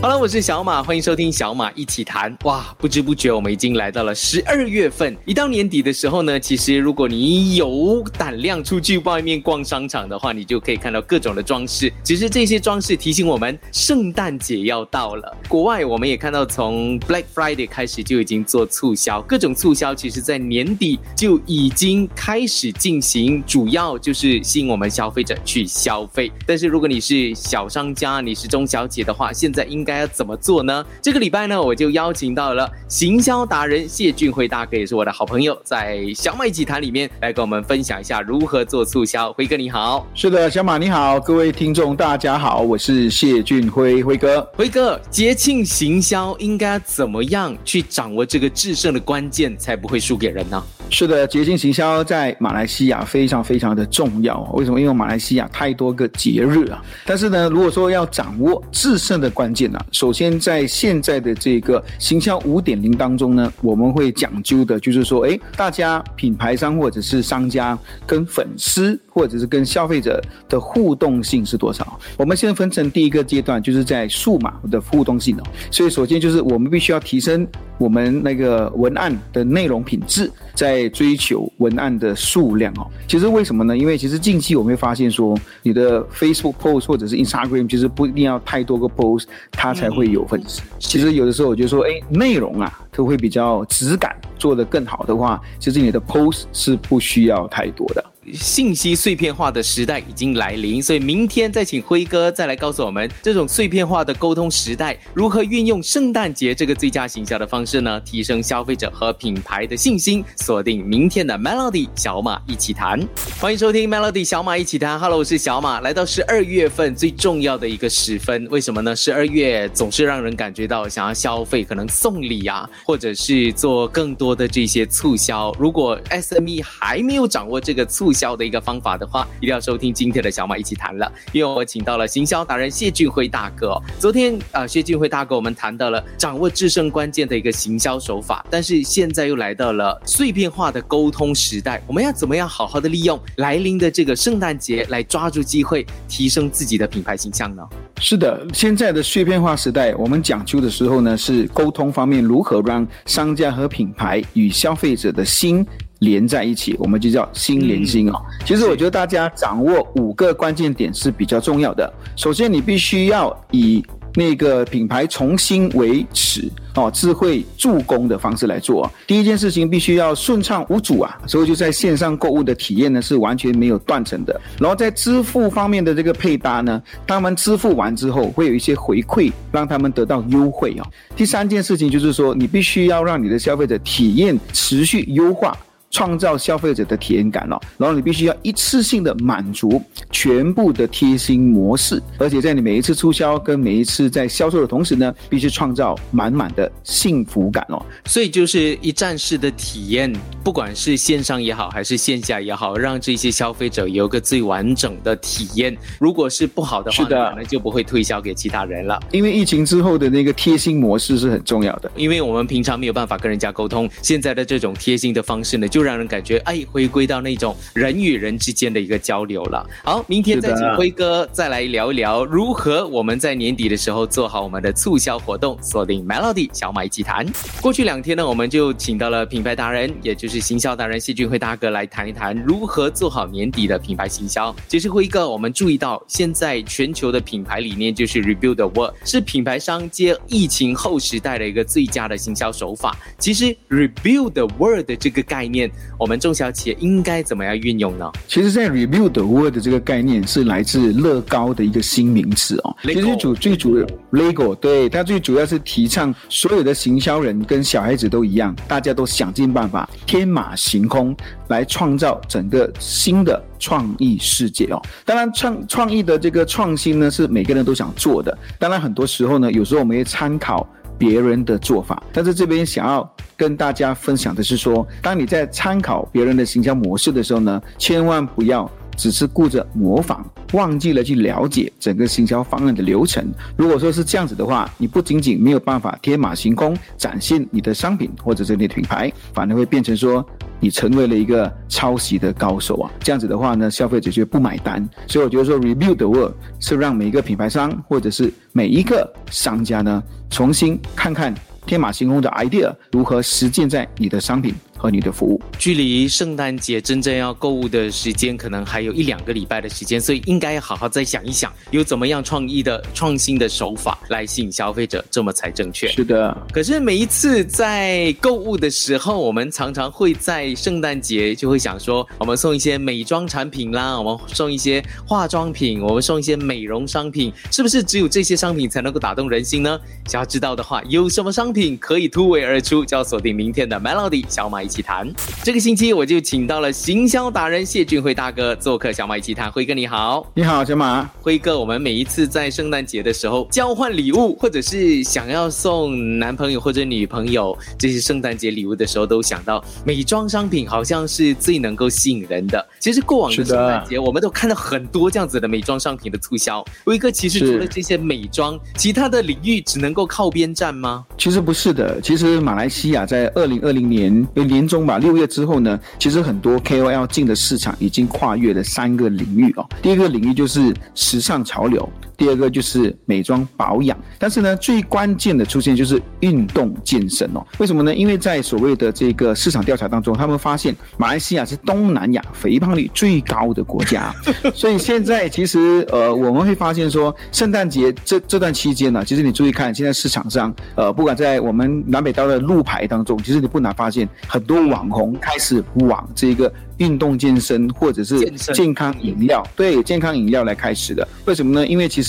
好了，我是小马，欢迎收听小马一起谈。哇，不知不觉我们已经来到了十二月份。一到年底的时候呢，其实如果你有胆量出去外面逛商场的话，你就可以看到各种的装饰。只是这些装饰提醒我们，圣诞节要到了。国外我们也看到，从 Black Friday 开始就已经做促销，各种促销其实在年底就已经开始进行，主要就是吸引我们消费者去消费。但是如果你是小商家，你是中小企业的话，现在应该要怎么做呢？这个礼拜呢，我就邀请到了行销达人谢俊辉大哥，也是我的好朋友，在小马一起谈里面来跟我们分享一下如何做促销。辉哥你好，是的，小马你好，各位听众大家好，我是谢俊辉辉哥。辉哥，节庆行销应该怎么样去掌握这个制胜的关键，才不会输给人呢？是的，捷径行销在马来西亚非常非常的重要。为什么？因为马来西亚太多个节日啊。但是呢，如果说要掌握制胜的关键呢，首先在现在的这个行销五点零当中呢，我们会讲究的就是说，哎，大家品牌商或者是商家跟粉丝或者是跟消费者的互动性是多少？我们先分成第一个阶段，就是在数码的互动性哦。所以首先就是我们必须要提升我们那个文案的内容品质，在追求文案的数量哦。其实为什么呢？因为其实近期我们会发现说，你的 Facebook post 或者是 Instagram，其实不一定要太多个 post，它才会有粉丝。其实有的时候我就说，哎，内容啊，都会比较质感做得更好的话，其实你的 post 是不需要太多的。信息碎片化的时代已经来临，所以明天再请辉哥再来告诉我们，这种碎片化的沟通时代如何运用圣诞节这个最佳行销的方式呢？提升消费者和品牌的信心。锁定明天的 Melody 小马一起谈，欢迎收听 Melody 小马一起谈。Hello，我是小马，来到十二月份最重要的一个时分，为什么呢？十二月总是让人感觉到想要消费，可能送礼啊，或者是做更多的这些促销。如果 SME 还没有掌握这个促，销的一个方法的话，一定要收听今天的小马一起谈了，因为我请到了行销达人谢俊辉大哥。昨天啊，谢俊辉大哥我们谈到了掌握制胜关键的一个行销手法，但是现在又来到了碎片化的沟通时代，我们要怎么样好好的利用来临的这个圣诞节来抓住机会，提升自己的品牌形象呢？是的，现在的碎片化时代，我们讲究的时候呢，是沟通方面如何让商家和品牌与消费者的心。连在一起，我们就叫心连心哦。其实我觉得大家掌握五个关键点是比较重要的。首先，你必须要以那个品牌重新为始哦，智慧助攻的方式来做。第一件事情必须要顺畅无阻啊，所以就在线上购物的体验呢是完全没有断层的。然后在支付方面的这个配搭呢，他们支付完之后会有一些回馈，让他们得到优惠哦。第三件事情就是说，你必须要让你的消费者体验持续优化。创造消费者的体验感哦，然后你必须要一次性的满足全部的贴心模式，而且在你每一次促销跟每一次在销售的同时呢，必须创造满满的幸福感哦。所以就是一站式的体验，不管是线上也好，还是线下也好，让这些消费者有个最完整的体验。如果是不好的话，可能就不会推销给其他人了。因为疫情之后的那个贴心模式是很重要的，因为我们平常没有办法跟人家沟通，现在的这种贴心的方式呢，就。就让人感觉哎，回归到那种人与人之间的一个交流了。好，明天再请辉哥再来聊一聊如何我们在年底的时候做好我们的促销活动，锁定 Melody 小马一起谈。过去两天呢，我们就请到了品牌达人，也就是行销达人谢俊辉大哥来谈一谈如何做好年底的品牌行销。其实辉哥，我们注意到现在全球的品牌理念就是 Rebuild the World，是品牌商接疫情后时代的一个最佳的行销手法。其实 Rebuild the World 的这个概念。我们中小企业应该怎么样运用呢？其实，在 review the word 这个概念是来自乐高的一个新名词哦。其实主最主 lego 对它最主要是提倡所有的行销人跟小孩子都一样，大家都想尽办法天马行空来创造整个新的创意世界哦。当然，创创意的这个创新呢，是每个人都想做的。当然，很多时候呢，有时候我们也参考。别人的做法，但是这边想要跟大家分享的是说，当你在参考别人的行销模式的时候呢，千万不要只是顾着模仿忘记了去了解整个行销方案的流程。如果说是这样子的话，你不仅仅没有办法天马行空展现你的商品或者是你的品牌，反而会变成说你成为了一个抄袭的高手啊。这样子的话呢，消费者就不买单。所以我觉得说，review the world 是让每一个品牌商或者是每一个商家呢，重新看看天马行空的 idea 如何实践在你的商品。和你的服务，距离圣诞节真正要购物的时间，可能还有一两个礼拜的时间，所以应该要好好再想一想，有怎么样创意的、创新的手法来吸引消费者，这么才正确。是的。可是每一次在购物的时候，我们常常会在圣诞节就会想说，我们送一些美妆产品啦，我们送一些化妆品，我们送一些美容商品，是不是只有这些商品才能够打动人心呢？想要知道的话，有什么商品可以突围而出，就要锁定明天的 Melody 小马。一起谈，这个星期我就请到了行销达人谢俊辉大哥做客小马一起谈。辉哥你好，你好小马。辉哥，我们每一次在圣诞节的时候交换礼物，或者是想要送男朋友或者女朋友这些圣诞节礼物的时候，都想到美妆商品好像是最能够吸引人的。其实过往的圣诞节，我们都看到很多这样子的美妆商品的促销。辉哥，其实除了这些美妆，其他的领域只能够靠边站吗？其实不是的，其实马来西亚在二零二零年有。年中吧，六月之后呢，其实很多 KOL 进的市场已经跨越了三个领域哦。第一个领域就是时尚潮流。第二个就是美妆保养，但是呢，最关键的出现就是运动健身哦。为什么呢？因为在所谓的这个市场调查当中，他们发现马来西亚是东南亚肥胖率最高的国家，所以现在其实呃，我们会发现说，圣诞节这这段期间呢，其实你注意看，现在市场上呃，不管在我们南北刀的路牌当中，其实你不难发现，很多网红开始往这个。运动健身或者是健康饮料，对健康饮料来开始的，为什么呢？因为其实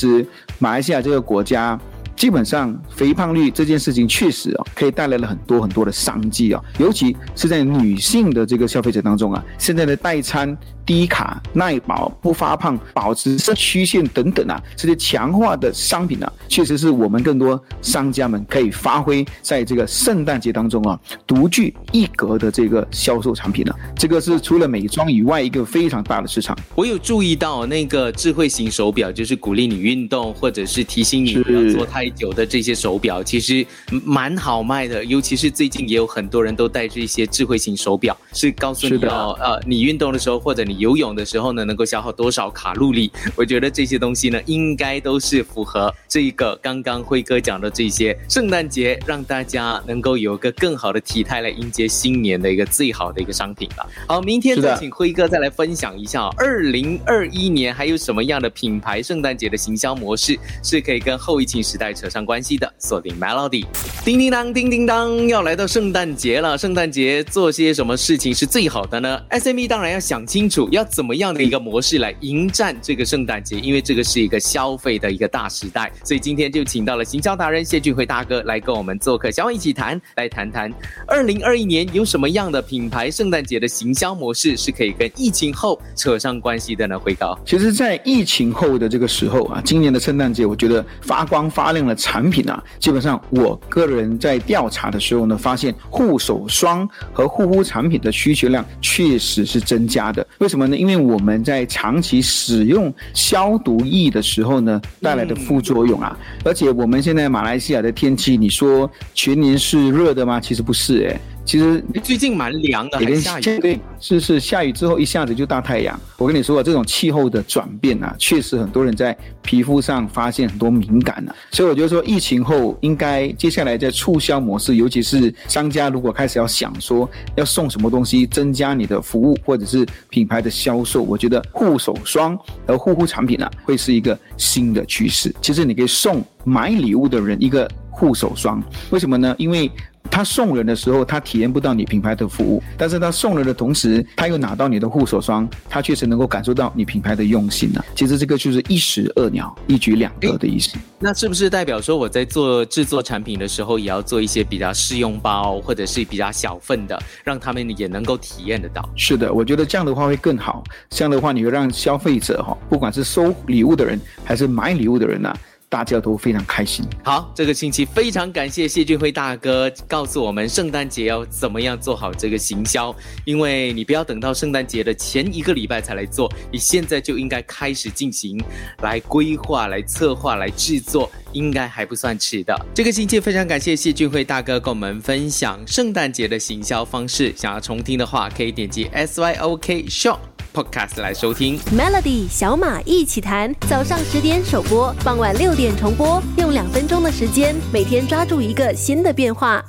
马来西亚这个国家。基本上，肥胖率这件事情确实啊，可以带来了很多很多的商机啊，尤其是在女性的这个消费者当中啊，现在的代餐、低卡、耐饱、不发胖、保持曲线等等啊，这些强化的商品啊，确实是我们更多商家们可以发挥在这个圣诞节当中啊，独具一格的这个销售产品呢。这个是除了美妆以外一个非常大的市场。我有注意到那个智慧型手表，就是鼓励你运动，或者是提醒你不要做太。久的这些手表其实蛮好卖的，尤其是最近也有很多人都戴这些智慧型手表，是告诉你哦，呃，你运动的时候或者你游泳的时候呢，能够消耗多少卡路里。我觉得这些东西呢，应该都是符合这一个刚刚辉哥讲的这些圣诞节让大家能够有个更好的体态来迎接新年的一个最好的一个商品吧。好，明天再请辉哥再来分享一下二零二一年还有什么样的品牌圣诞节的行销模式是可以跟后疫情时代。扯上关系的，锁定 Melody。叮叮当，叮叮当，要来到圣诞节了。圣诞节做些什么事情是最好的呢？SME 当然要想清楚，要怎么样的一个模式来迎战这个圣诞节，因为这个是一个消费的一个大时代。所以今天就请到了行销达人谢俊辉大哥来跟我们做客，小王一起谈，来谈谈二零二一年有什么样的品牌圣诞节的行销模式是可以跟疫情后扯上关系的呢？辉高，其实，在疫情后的这个时候啊，今年的圣诞节，我觉得发光发亮的。产品啊，基本上我个人在调查的时候呢，发现护手霜和护肤产品的需求量确实是增加的。为什么呢？因为我们在长期使用消毒液的时候呢，带来的副作用啊，而且我们现在马来西亚的天气，你说全年是热的吗？其实不是，诶。其实最近蛮凉的，还下雨。对，是是下雨之后一下子就大太阳。我跟你说啊，这种气候的转变啊，确实很多人在皮肤上发现很多敏感啊。所以我觉得说，疫情后应该接下来在促销模式，尤其是商家如果开始要想说要送什么东西，增加你的服务或者是品牌的销售，我觉得护手霜和护肤产品啊，会是一个新的趋势。其实你可以送买礼物的人一个护手霜，为什么呢？因为他送人的时候，他体验不到你品牌的服务，但是他送人的同时，他又拿到你的护手霜，他确实能够感受到你品牌的用心呢。其实这个就是一石二鸟，一举两得的意思。那是不是代表说我在做制作产品的时候，也要做一些比较试用包，或者是比较小份的，让他们也能够体验得到？是的，我觉得这样的话会更好。这样的话，你会让消费者哈，不管是收礼物的人还是买礼物的人呐。大家都非常开心。好，这个星期非常感谢谢俊辉大哥告诉我们圣诞节要怎么样做好这个行销，因为你不要等到圣诞节的前一个礼拜才来做，你现在就应该开始进行，来规划、来策划、来制作，应该还不算迟的。这个星期非常感谢谢俊辉大哥跟我们分享圣诞节的行销方式，想要重听的话，可以点击 S Y O K Show。Podcast 来收听 Melody 小马一起谈，早上十点首播，傍晚六点重播，用两分钟的时间，每天抓住一个新的变化。